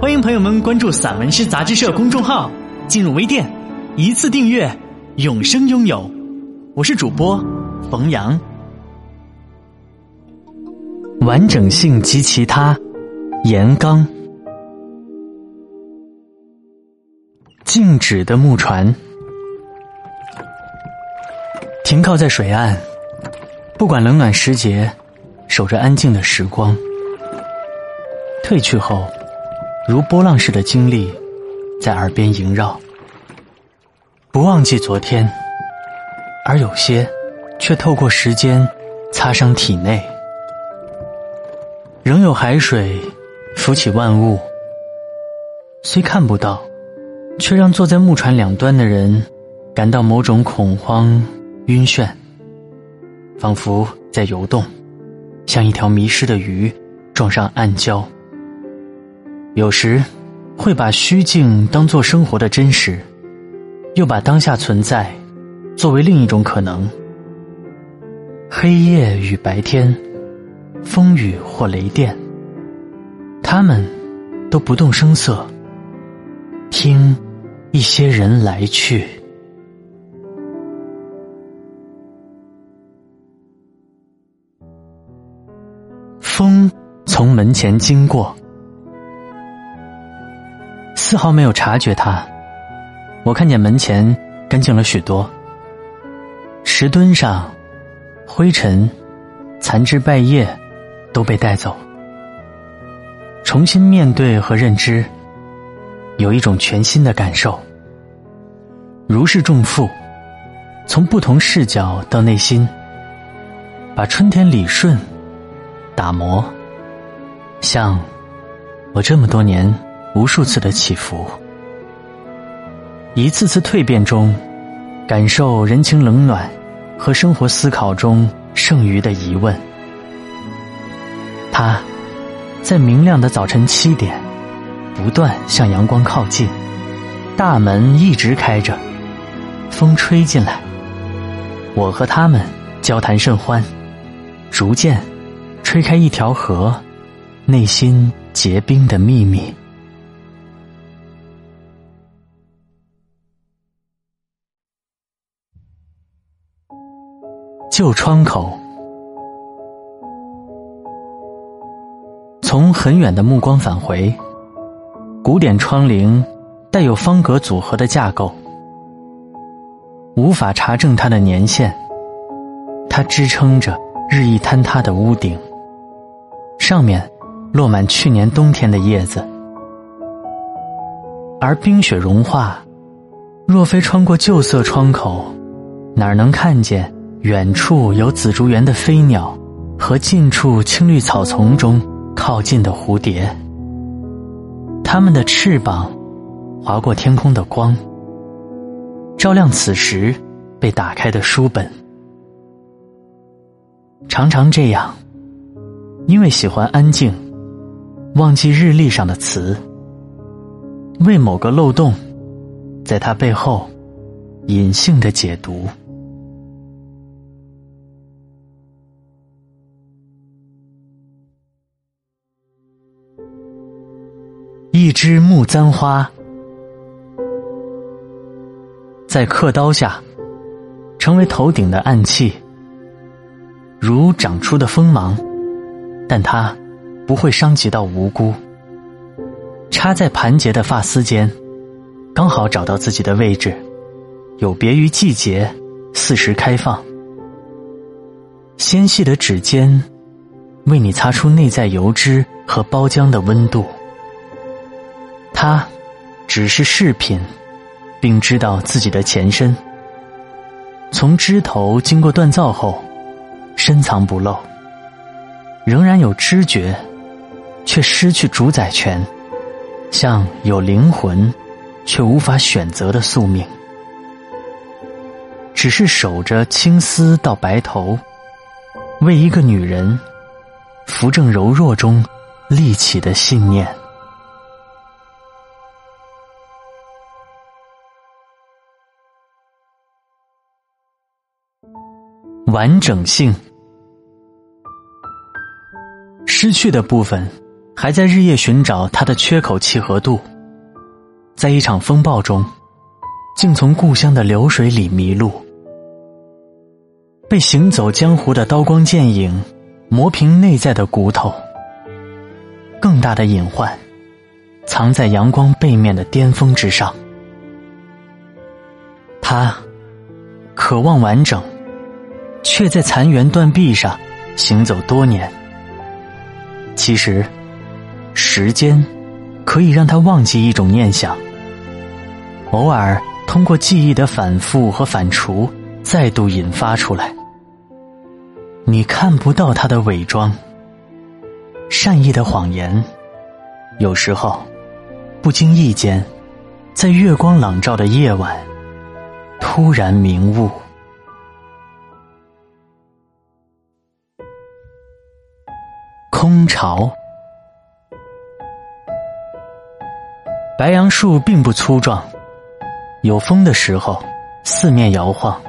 欢迎朋友们关注散文诗杂志社公众号，进入微店，一次订阅，永生拥有。我是主播冯阳。完整性及其他，严刚。静止的木船停靠在水岸，不管冷暖时节，守着安静的时光。退去后。如波浪似的经历，在耳边萦绕。不忘记昨天，而有些，却透过时间擦伤体内。仍有海水浮起万物，虽看不到，却让坐在木船两端的人感到某种恐慌、晕眩，仿佛在游动，像一条迷失的鱼撞上暗礁。有时，会把虚境当作生活的真实，又把当下存在作为另一种可能。黑夜与白天，风雨或雷电，他们都不动声色，听一些人来去。风从门前经过。丝毫没有察觉他，我看见门前干净了许多，石墩上灰尘、残枝败叶都被带走，重新面对和认知，有一种全新的感受。如释重负，从不同视角到内心，把春天理顺、打磨，像我这么多年。无数次的起伏，一次次蜕变中，感受人情冷暖和生活思考中剩余的疑问。他，在明亮的早晨七点，不断向阳光靠近，大门一直开着，风吹进来，我和他们交谈甚欢，逐渐吹开一条河，内心结冰的秘密。旧窗口，从很远的目光返回，古典窗棂带有方格组合的架构，无法查证它的年限。它支撑着日益坍塌的屋顶，上面落满去年冬天的叶子，而冰雪融化，若非穿过旧色窗口，哪能看见？远处有紫竹园的飞鸟，和近处青绿草丛中靠近的蝴蝶。它们的翅膀划过天空的光，照亮此时被打开的书本。常常这样，因为喜欢安静，忘记日历上的词，为某个漏洞，在它背后隐性的解读。一枝木簪花，在刻刀下，成为头顶的暗器，如长出的锋芒，但它不会伤及到无辜。插在盘结的发丝间，刚好找到自己的位置，有别于季节，四时开放。纤细的指尖，为你擦出内在油脂和包浆的温度。他只是饰品，并知道自己的前身。从枝头经过锻造后，深藏不露。仍然有知觉，却失去主宰权。像有灵魂却无法选择的宿命，只是守着青丝到白头，为一个女人扶正柔弱中立起的信念。完整性，失去的部分还在日夜寻找它的缺口契合度，在一场风暴中，竟从故乡的流水里迷路，被行走江湖的刀光剑影磨平内在的骨头。更大的隐患，藏在阳光背面的巅峰之上。他渴望完整。却在残垣断壁上行走多年。其实，时间可以让他忘记一种念想，偶尔通过记忆的反复和反刍，再度引发出来。你看不到他的伪装，善意的谎言，有时候不经意间，在月光朗照的夜晚，突然明悟。空巢，白杨树并不粗壮，有风的时候四面摇晃，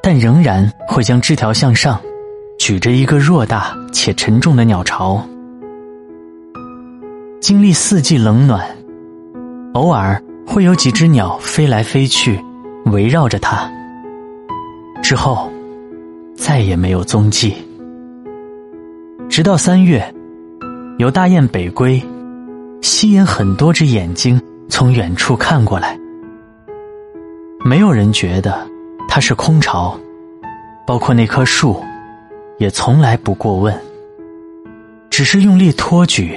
但仍然会将枝条向上，举着一个偌大且沉重的鸟巢。经历四季冷暖，偶尔会有几只鸟飞来飞去，围绕着它，之后再也没有踪迹。直到三月，有大雁北归，吸引很多只眼睛从远处看过来。没有人觉得它是空巢，包括那棵树，也从来不过问。只是用力托举，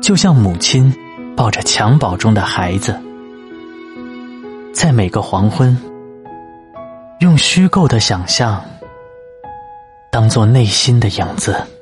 就像母亲抱着襁褓中的孩子，在每个黄昏，用虚构的想象。当做内心的影子。